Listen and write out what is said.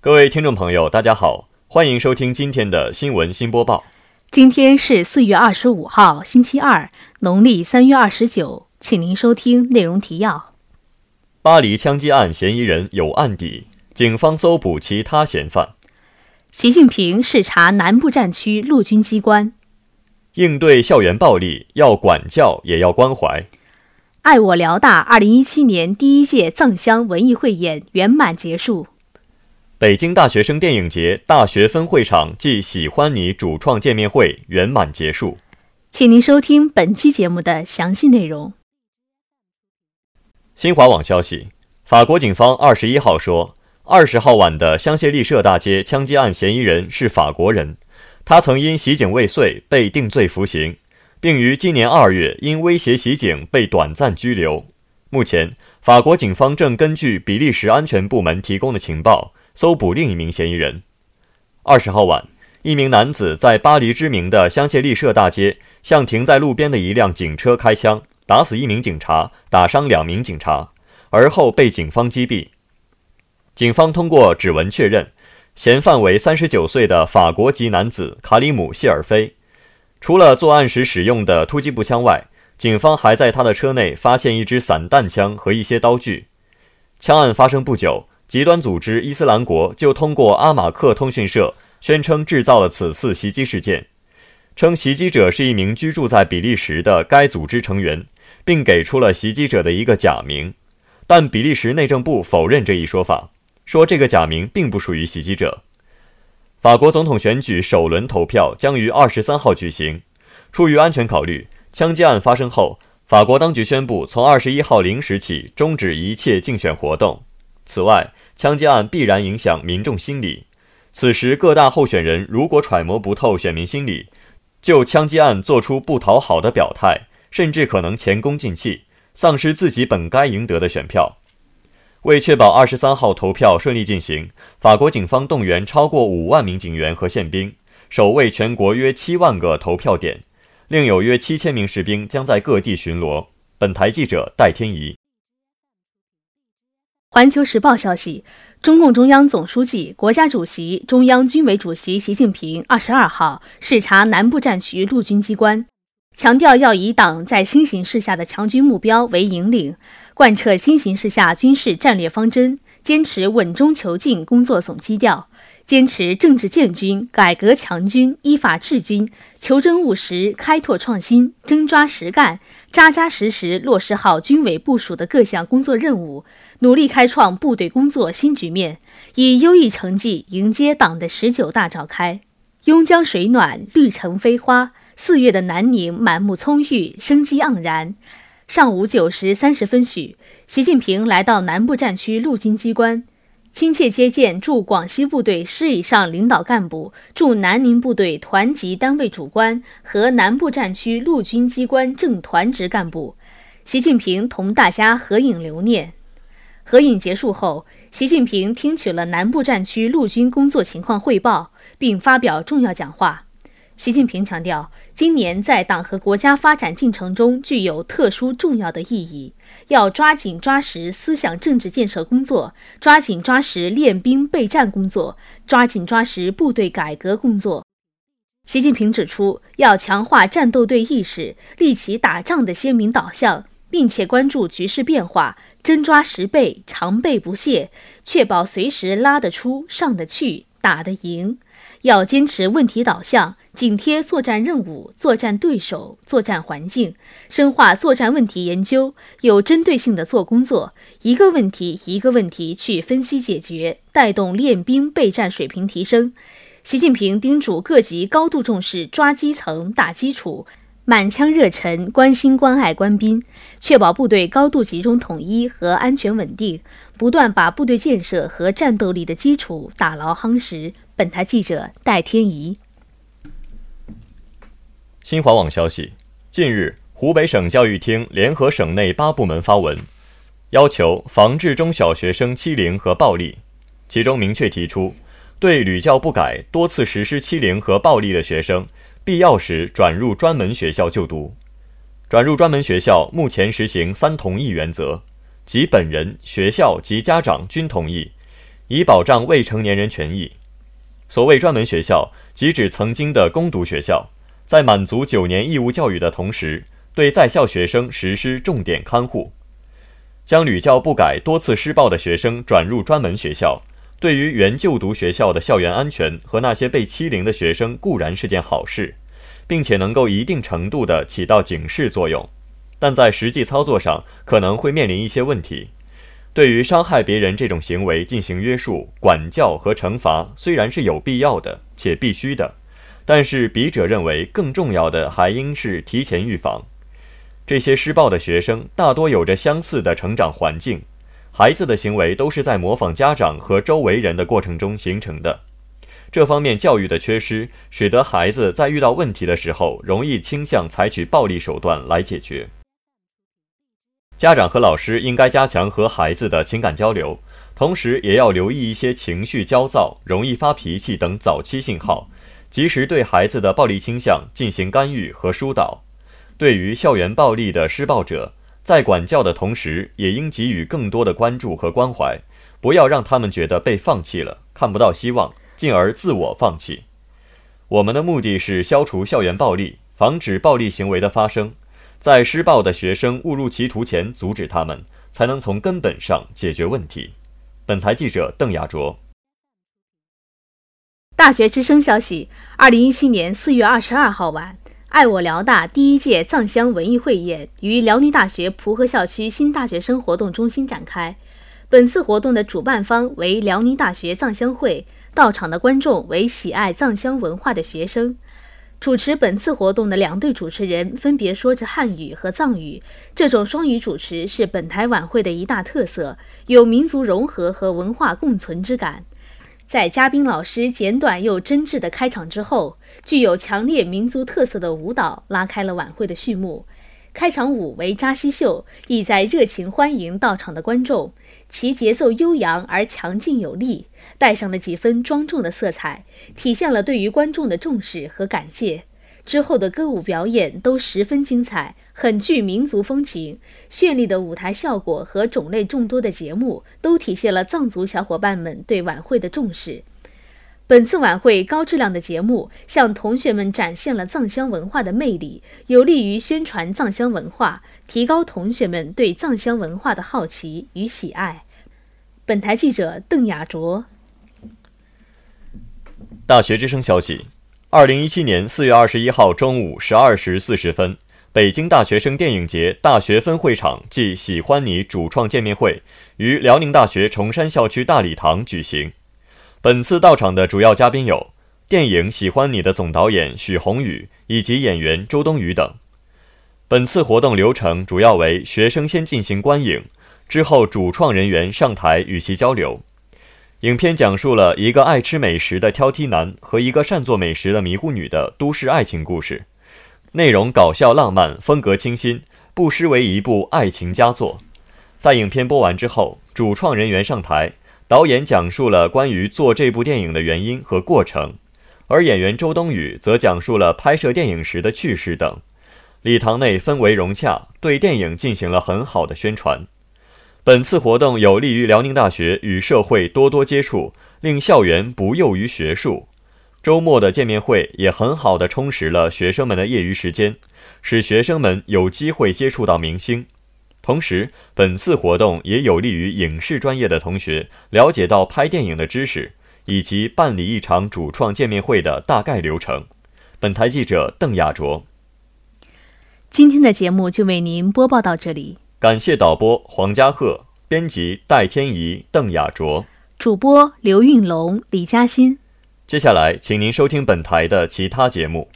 各位听众朋友，大家好，欢迎收听今天的新闻新播报。今天是四月二十五号，星期二，农历三月二十九，请您收听内容提要：巴黎枪击案嫌疑人有案底，警方搜捕其他嫌犯；习近平视察南部战区陆军机关；应对校园暴力，要管教也要关怀；爱我辽大二零一七年第一届藏乡文艺汇演圆满结束。北京大学生电影节大学分会场暨喜欢你主创见面会圆满结束。请您收听本期节目的详细内容。新华网消息，法国警方二十一号说，二十号晚的香榭丽舍大街枪击案嫌疑人是法国人，他曾因袭警未遂被定罪服刑，并于今年二月因威胁袭警被短暂拘留。目前，法国警方正根据比利时安全部门提供的情报。搜捕另一名嫌疑人。二十号晚，一名男子在巴黎知名的香榭丽舍大街向停在路边的一辆警车开枪，打死一名警察，打伤两名警察，而后被警方击毙。警方通过指纹确认，嫌犯为三十九岁的法国籍男子卡里姆·谢尔菲。除了作案时使用的突击步枪外，警方还在他的车内发现一支散弹枪和一些刀具。枪案发生不久。极端组织伊斯兰国就通过阿马克通讯社宣称制造了此次袭击事件，称袭击者是一名居住在比利时的该组织成员，并给出了袭击者的一个假名。但比利时内政部否认这一说法，说这个假名并不属于袭击者。法国总统选举首轮投票将于二十三号举行。出于安全考虑，枪击案发生后，法国当局宣布从二十一号零时起终止一切竞选活动。此外，枪击案必然影响民众心理。此时，各大候选人如果揣摩不透选民心理，就枪击案做出不讨好的表态，甚至可能前功尽弃，丧失自己本该赢得的选票。为确保二十三号投票顺利进行，法国警方动员超过五万名警员和宪兵，守卫全国约七万个投票点，另有约七千名士兵将在各地巡逻。本台记者戴天怡。环球时报消息，中共中央总书记、国家主席、中央军委主席习近平二十二号视察南部战区陆军机关，强调要以党在新形势下的强军目标为引领，贯彻新形势下军事战略方针，坚持稳中求进工作总基调。坚持政治建军、改革强军、依法治军，求真务实、开拓创新、真抓实干，扎扎实实落实好军委部署的各项工作任务，努力开创部队工作新局面，以优异成绩迎接党的十九大召开。邕江水暖，绿城飞花，四月的南宁满目葱郁，生机盎然。上午九时三十分许，习近平来到南部战区陆军机关。亲切接见驻广西部队师以上领导干部、驻南宁部队团级单位主官和南部战区陆军机关正团职干部，习近平同大家合影留念。合影结束后，习近平听取了南部战区陆军工作情况汇报，并发表重要讲话。习近平强调，今年在党和国家发展进程中具有特殊重要的意义，要抓紧抓实思想政治建设工作，抓紧抓实练兵备战工作，抓紧抓实部队改革工作。习近平指出，要强化战斗队意识，立起打仗的鲜明导向，并且关注局势变化，真抓实备，常备不懈，确保随时拉得出、上得去、打得赢。要坚持问题导向。紧贴作战任务、作战对手、作战环境，深化作战问题研究，有针对性地做工作，一个问题一个问题去分析解决，带动练兵备战水平提升。习近平叮嘱各级高度重视抓基层、打基础，满腔热忱关心关爱官兵，确保部队高度集中统一和安全稳定，不断把部队建设和战斗力的基础打牢夯实。本台记者戴天怡。新华网消息，近日，湖北省教育厅联合省内八部门发文，要求防治中小学生欺凌和暴力。其中明确提出，对屡教不改、多次实施欺凌和暴力的学生，必要时转入专门学校就读。转入专门学校目前实行“三同意”原则，即本人、学校及家长均同意，以保障未成年人权益。所谓专门学校，即指曾经的公读学校，在满足九年义务教育的同时，对在校学生实施重点看护，将屡教不改、多次施暴的学生转入专门学校。对于原就读学校的校园安全和那些被欺凌的学生固然是件好事，并且能够一定程度地起到警示作用，但在实际操作上可能会面临一些问题。对于伤害别人这种行为进行约束、管教和惩罚，虽然是有必要的且必须的，但是笔者认为更重要的还应是提前预防。这些施暴的学生大多有着相似的成长环境。孩子的行为都是在模仿家长和周围人的过程中形成的，这方面教育的缺失，使得孩子在遇到问题的时候，容易倾向采取暴力手段来解决。家长和老师应该加强和孩子的情感交流，同时也要留意一些情绪焦躁、容易发脾气等早期信号，及时对孩子的暴力倾向进行干预和疏导。对于校园暴力的施暴者，在管教的同时，也应给予更多的关注和关怀，不要让他们觉得被放弃了，看不到希望，进而自我放弃。我们的目的是消除校园暴力，防止暴力行为的发生，在施暴的学生误入歧途前阻止他们，才能从根本上解决问题。本台记者邓亚卓。大学之声消息：二零一七年四月二十二号晚。爱我辽大第一届藏乡文艺汇演于辽宁大学蒲河校区新大学生活动中心展开。本次活动的主办方为辽宁大学藏乡会，到场的观众为喜爱藏乡文化的学生。主持本次活动的两队主持人分别说着汉语和藏语，这种双语主持是本台晚会的一大特色，有民族融合和文化共存之感。在嘉宾老师简短又真挚的开场之后，具有强烈民族特色的舞蹈拉开了晚会的序幕。开场舞为扎西秀，意在热情欢迎到场的观众。其节奏悠扬而强劲有力，带上了几分庄重的色彩，体现了对于观众的重视和感谢。之后的歌舞表演都十分精彩，很具民族风情。绚丽的舞台效果和种类众多的节目，都体现了藏族小伙伴们对晚会的重视。本次晚会高质量的节目，向同学们展现了藏乡文化的魅力，有利于宣传藏乡文化，提高同学们对藏乡文化的好奇与喜爱。本台记者邓雅卓。大学之声消息。二零一七年四月二十一号中午十二时四十分，北京大学生电影节大学分会场暨“喜欢你”主创见面会于辽宁大学崇山校区大礼堂举行。本次到场的主要嘉宾有电影《喜欢你》的总导演许宏宇以及演员周冬雨等。本次活动流程主要为学生先进行观影，之后主创人员上台与其交流。影片讲述了一个爱吃美食的挑剔男和一个善做美食的迷糊女的都市爱情故事，内容搞笑浪漫，风格清新，不失为一部爱情佳作。在影片播完之后，主创人员上台，导演讲述了关于做这部电影的原因和过程，而演员周冬雨则讲述了拍摄电影时的趣事等。礼堂内氛围融洽，对电影进行了很好的宣传。本次活动有利于辽宁大学与社会多多接触，令校园不囿于学术。周末的见面会也很好的充实了学生们的业余时间，使学生们有机会接触到明星。同时，本次活动也有利于影视专业的同学了解到拍电影的知识，以及办理一场主创见面会的大概流程。本台记者邓亚卓。今天的节目就为您播报到这里。感谢导播黄家鹤，编辑戴天怡、邓雅卓，主播刘运龙、李嘉欣。接下来，请您收听本台的其他节目。